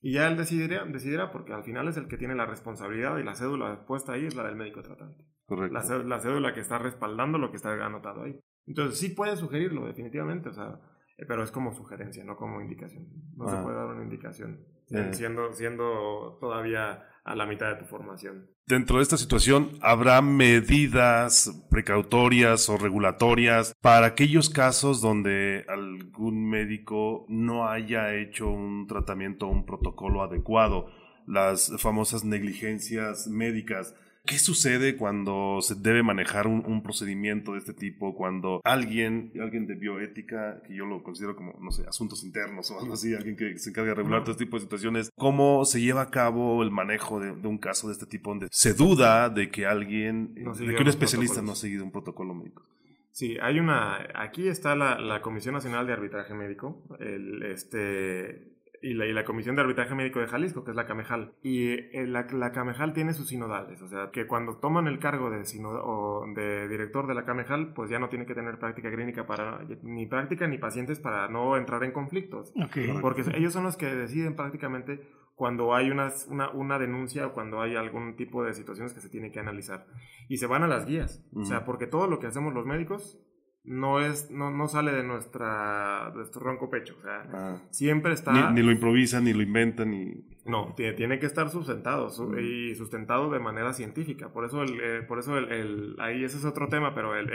Y ya él decidirá, decidirá porque al final es el que tiene la responsabilidad y la cédula puesta ahí es la del médico tratante. Correcto. La, la cédula que está respaldando lo que está anotado ahí. Entonces sí puede sugerirlo, definitivamente, o sea, pero es como sugerencia, no como indicación. No se puede dar una indicación eh. siendo, siendo todavía a la mitad de tu formación. Dentro de esta situación, ¿habrá medidas precautorias o regulatorias para aquellos casos donde algún médico no haya hecho un tratamiento o un protocolo adecuado? Las famosas negligencias médicas ¿Qué sucede cuando se debe manejar un, procedimiento de este tipo? Cuando alguien, alguien de bioética, que yo lo considero como, no sé, asuntos internos o algo así, alguien que se encarga de regular todo este tipo de situaciones, ¿cómo se lleva a cabo el manejo de, un caso de este tipo donde se duda de que alguien, de que un especialista no ha seguido un protocolo médico? Sí, hay una, aquí está la, la Comisión Nacional de Arbitraje Médico, el, este, y la, y la, Comisión de Arbitraje Médico de Jalisco, que es la CAMEJAL. Y eh, la, la, CAMEJAL tiene sus sinodales, o sea, que cuando toman el cargo de, o de director de la CAMEJAL, pues ya no tiene que tener práctica clínica para, ni práctica ni pacientes para no entrar en conflictos. Porque ellos son los que deciden prácticamente cuando hay una, una, una, denuncia o cuando hay algún tipo de situaciones que se tiene que analizar. Y se van a las guías, o sea, porque todo lo que hacemos los médicos no es no, no sale de nuestra de nuestro ronco pecho o sea ah. siempre está ni, lo improvisan ni lo inventan ni no tiene, tiene que estar sustentado y sustentado de manera científica por eso el, eh, por eso el, ahí ese es otro tema pero el,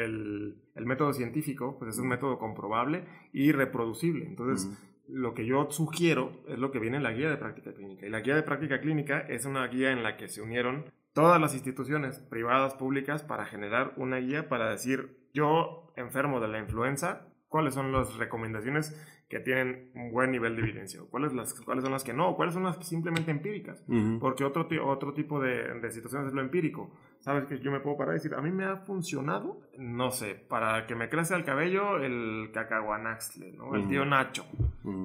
el, método científico pues es un método comprobable y reproducible entonces lo que yo sugiero es lo que viene en la guía de práctica clínica y la guía de práctica clínica es una guía en la que se unieron todas las instituciones privadas públicas para generar una guía para decir yo enfermo de la influenza, cuáles son las recomendaciones que tienen un buen nivel de evidencia, cuáles, las, cuáles son las que no, cuáles son las simplemente empíricas, porque otro, otro tipo de, de, situaciones es lo empírico. Sabes que yo me puedo parar y decir, a mí me ha funcionado, no sé, para que me crezca el cabello, el cacahuanaxle, ¿no? el tío Nacho.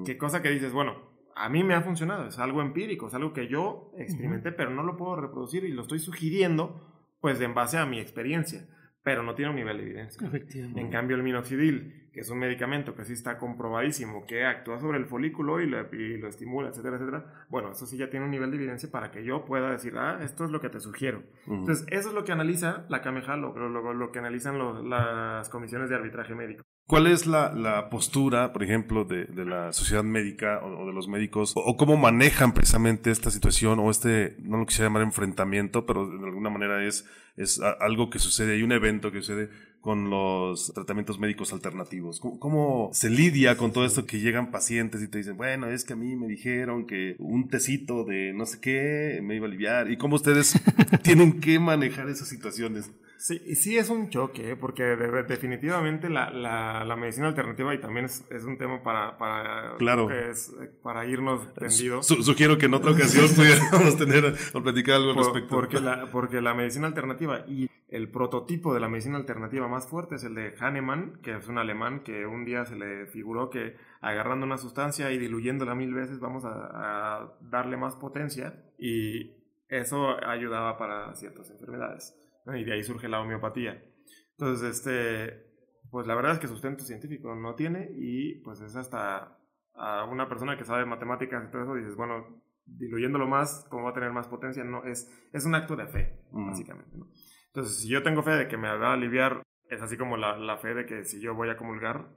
Qué cosa que dices, bueno, a mí me ha funcionado, es algo empírico, es algo que yo experimenté, pero no lo puedo reproducir y lo estoy sugiriendo, pues en base a mi experiencia pero no tiene un nivel de evidencia. En cambio, el minoxidil, que es un medicamento que sí está comprobadísimo, que actúa sobre el folículo y, lo estimula, etcétera, etcétera, bueno, eso sí ya tiene un nivel de evidencia para que yo pueda decir, ah, esto es lo que te sugiero. Entonces, eso es lo que analiza la CAMEJA, lo, lo, que analizan las comisiones de arbitraje médico. ¿Cuál es la, postura, por ejemplo, de, la sociedad médica o, de los médicos? O, cómo manejan precisamente esta situación o este, no lo quisiera llamar enfrentamiento, pero de alguna manera es, es algo que sucede, hay un evento que sucede con los tratamientos médicos alternativos? ¿Cómo, se lidia con todo esto que llegan pacientes y te dicen, bueno, es que a mí me dijeron que un tecito de no sé qué me iba a aliviar? ¿Y cómo ustedes tienen que manejar esas situaciones? Sí, sí es un choque, ¿eh? porque definitivamente la, la, medicina alternativa y también es, es un tema para, para, claro. es, para irnos tendidos. sugiero que en otra ocasión pudiéramos tener o platicar algo al respecto. Porque la, porque la medicina alternativa y el prototipo de la medicina alternativa más fuerte es el de Hahnemann, que es un alemán que un día se le figuró que agarrando una sustancia y diluyéndola mil veces vamos a, a darle más potencia y eso ayudaba para ciertas enfermedades. Y de ahí surge la homeopatía. Entonces, este, pues la verdad es que sustento científico no tiene y pues es hasta a una persona que sabe matemáticas y todo eso, dices, bueno, diluyéndolo más, ¿cómo va a tener más potencia? No, es, es un acto de fe, básicamente. ¿no? Entonces, si yo tengo fe de que me va a aliviar, es así como la, la fe de que si yo voy a comulgar,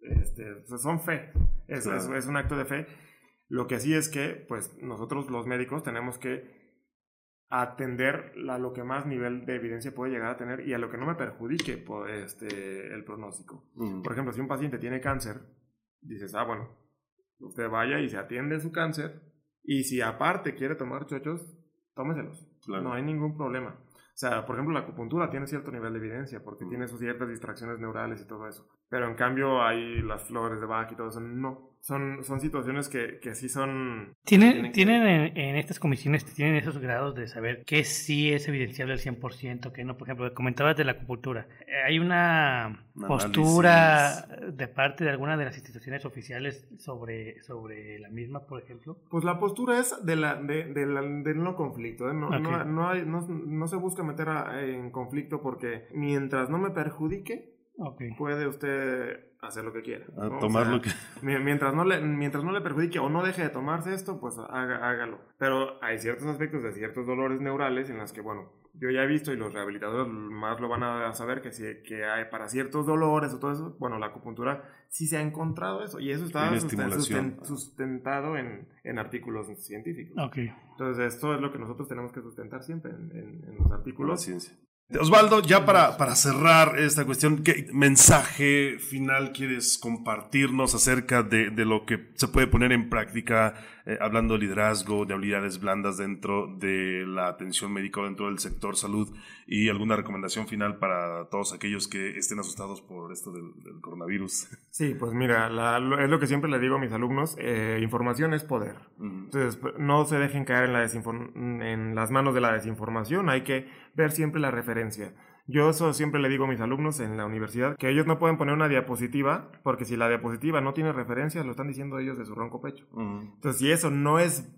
este, pues, son fe, es, es, es un acto de fe. Lo que sí es que, pues nosotros los médicos tenemos que atender a lo que más nivel de evidencia puede llegar a tener y a lo que no me perjudique por este, el pronóstico. Por ejemplo, si un paciente tiene cáncer, dices, ah, bueno, usted vaya y se atiende su cáncer y si aparte quiere tomar chochos, tómeselos. No hay ningún problema. O sea, por ejemplo, la acupuntura tiene cierto nivel de evidencia porque tiene sus ciertas distracciones neurales y todo eso. Pero en cambio hay las flores de Bach y todo eso, no. Son, son situaciones que, que sí son... ¿Tienen, tienen en, estas comisiones, tienen esos grados de saber qué sí es evidenciable al 100%, que no? Por ejemplo, comentabas de la acupuntura. Hay una postura de parte de alguna de las instituciones oficiales sobre, sobre la misma, por ejemplo. Pues la postura es de la, de, de la, del no conflicto. ¿eh? No, no, no, hay, no, no se busca meter en conflicto porque mientras no me perjudique, puede usted hacer lo que quiera. tomar lo que... Mientras no, le, mientras no le perjudique o no deje de tomarse esto, pues hágalo. Pero hay ciertos aspectos de ciertos dolores neurales en las que, bueno, yo ya he visto y los rehabilitadores más lo van a saber que, si, que hay para ciertos dolores o todo eso, bueno, la acupuntura sí se ha encontrado eso y eso está sustentado en, en, artículos científicos. Entonces, esto es lo que nosotros tenemos que sustentar siempre en, en los artículos. ciencia. Osvaldo, ya para, para cerrar esta cuestión, ¿qué mensaje final quieres compartirnos acerca de, de lo que se puede poner en práctica, eh, hablando de liderazgo, de habilidades blandas dentro de la atención médica, dentro del sector salud, y alguna recomendación final para todos aquellos que estén asustados por esto del, coronavirus? Sí, pues mira, es lo que siempre le digo a mis alumnos, eh, información es poder. Entonces, pues, no se dejen caer en, la en las manos de la desinformación, hay que ver siempre la referencia. Yo eso siempre le digo a mis alumnos en la universidad, que ellos no pueden poner una diapositiva, porque si la diapositiva no tiene referencias, lo están diciendo ellos de su ronco pecho. Entonces, si eso no es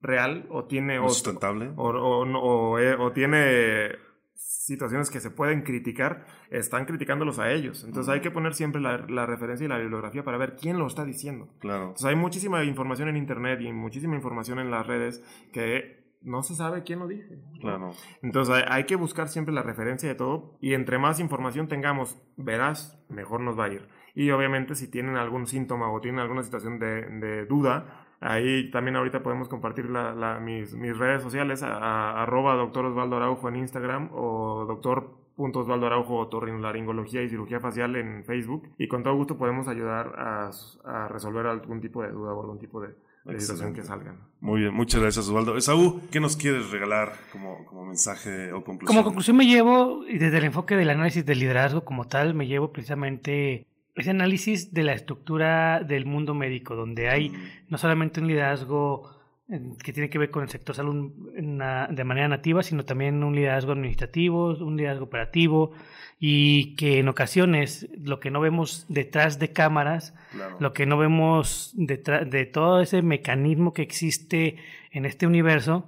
real o tiene... O, sustentable. O, o, eh, o, tiene situaciones que se pueden criticar, están criticándolos a ellos. Entonces hay que poner siempre la, la, referencia y la bibliografía para ver quién lo está diciendo. Claro. Entonces hay muchísima información en Internet y muchísima información en las redes que no se sabe quién lo dice. Claro. Entonces hay, que buscar siempre la referencia de todo y entre más información tengamos verás, mejor nos va a ir. Y obviamente si tienen algún síntoma o tienen alguna situación de, duda, ahí también ahorita podemos compartir la, mis, mis, redes sociales, a, arroba doctor Osvaldo Araujo en Instagram o doctor Osvaldo Araujo otorrinolaringología y cirugía facial en Facebook y con todo gusto podemos ayudar a, a resolver algún tipo de duda o algún tipo de, que salgan. Muy bien, muchas gracias Osvaldo. Esaú, ¿qué nos quieres regalar como, como mensaje o conclusión? Como conclusión me llevo, y desde el enfoque del análisis del liderazgo como tal, me llevo precisamente ese análisis de la estructura del mundo médico, donde hay mm. no solamente un liderazgo que tiene que ver con el sector salud de manera nativa, sino también un liderazgo administrativo, un liderazgo operativo y que en ocasiones lo que no vemos detrás de cámaras, lo que no vemos detrás de todo ese mecanismo que existe en este universo,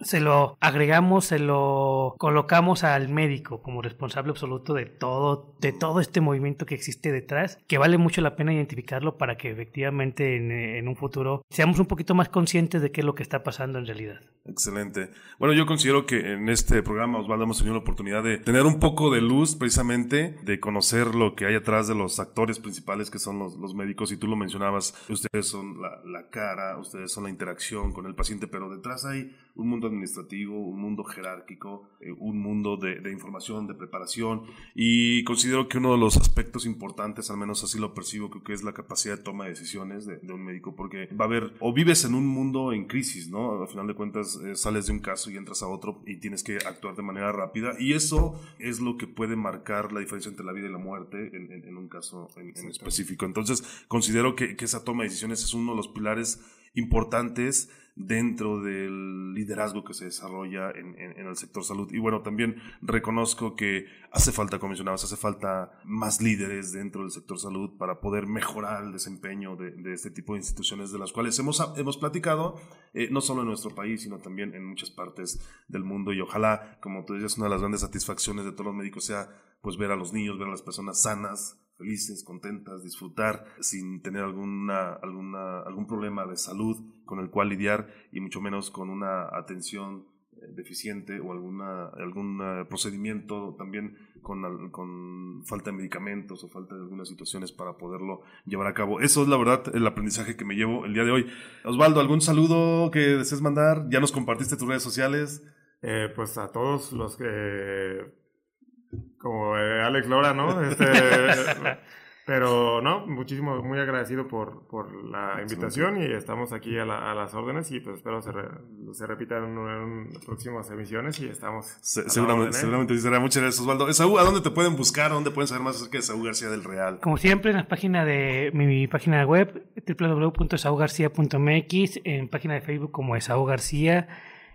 se lo agregamos, se lo colocamos al médico como responsable absoluto de todo, de todo este movimiento que existe detrás, que vale mucho la pena identificarlo para que efectivamente en, un futuro seamos un poquito más conscientes de qué es lo que está pasando en realidad. Excelente. Bueno, yo considero que en este programa, Osvaldo, hemos tenido la oportunidad de tener un poco de luz precisamente, de conocer lo que hay atrás de los actores principales que son los, médicos, y tú lo mencionabas, ustedes son la, la cara, ustedes son la interacción con el paciente, pero detrás hay un mundo administrativo, un mundo jerárquico, eh, un mundo de, información, de preparación y considero que uno de los aspectos importantes, al menos así lo percibo, creo que es la capacidad de toma de decisiones de, un médico, porque va a haber, o vives en un mundo en crisis, ¿no? Al final de cuentas eh, sales de un caso y entras a otro y tienes que actuar de manera rápida y eso es lo que puede marcar la diferencia entre la vida y la muerte en, un caso en, específico. Entonces considero que, que esa toma de decisiones es uno de los pilares importantes dentro del liderazgo que se desarrolla en, el sector salud. Y bueno, también reconozco que hace falta, como mencionabas, hace falta más líderes dentro del sector salud para poder mejorar el desempeño de, este tipo de instituciones de las cuales hemos, hemos platicado, eh, no solo en nuestro país, sino también en muchas partes del mundo. Y ojalá, como tú dices, una de las grandes satisfacciones de todos los médicos sea pues ver a los niños, ver a las personas sanas, felices, contentas, disfrutar sin tener alguna, alguna, algún problema de salud con el cual lidiar y mucho menos con una atención eh, deficiente o alguna, algún eh, procedimiento también con, con, falta de medicamentos o falta de algunas situaciones para poderlo llevar a cabo. Eso es la verdad el aprendizaje que me llevo el día de hoy. Osvaldo, ¿algún saludo que desees mandar? Ya nos compartiste tus redes sociales. Eh, pues a todos los que como eh, Alex Lora, ¿no? Este, pero no, muchísimo, muy agradecido por, por la invitación y estamos aquí a, las órdenes y pues espero se, se repita en, próximas emisiones y estamos. seguramente, seguramente será. Muchas gracias, Osvaldo. ¿a dónde te pueden buscar? ¿Dónde pueden saber más acerca de Saúl García del Real? Como siempre, en la página de mi, página web, www.saúgarcía.mx, en página de Facebook como Esaú García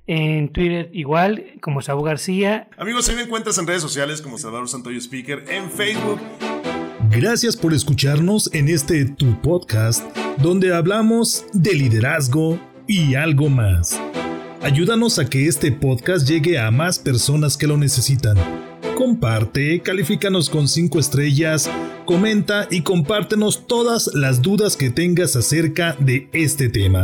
en Twitter igual, como Saúl García. Amigos, ahí me encuentras en redes sociales como Salvador Santoyo Speaker, en Facebook. Gracias por escucharnos en este Tu Podcast, donde hablamos de liderazgo y algo más. Ayúdanos a que este podcast llegue a más personas que lo necesitan. Comparte, califícanos con 5 estrellas, comenta y compártenos todas las dudas que tengas acerca de este tema.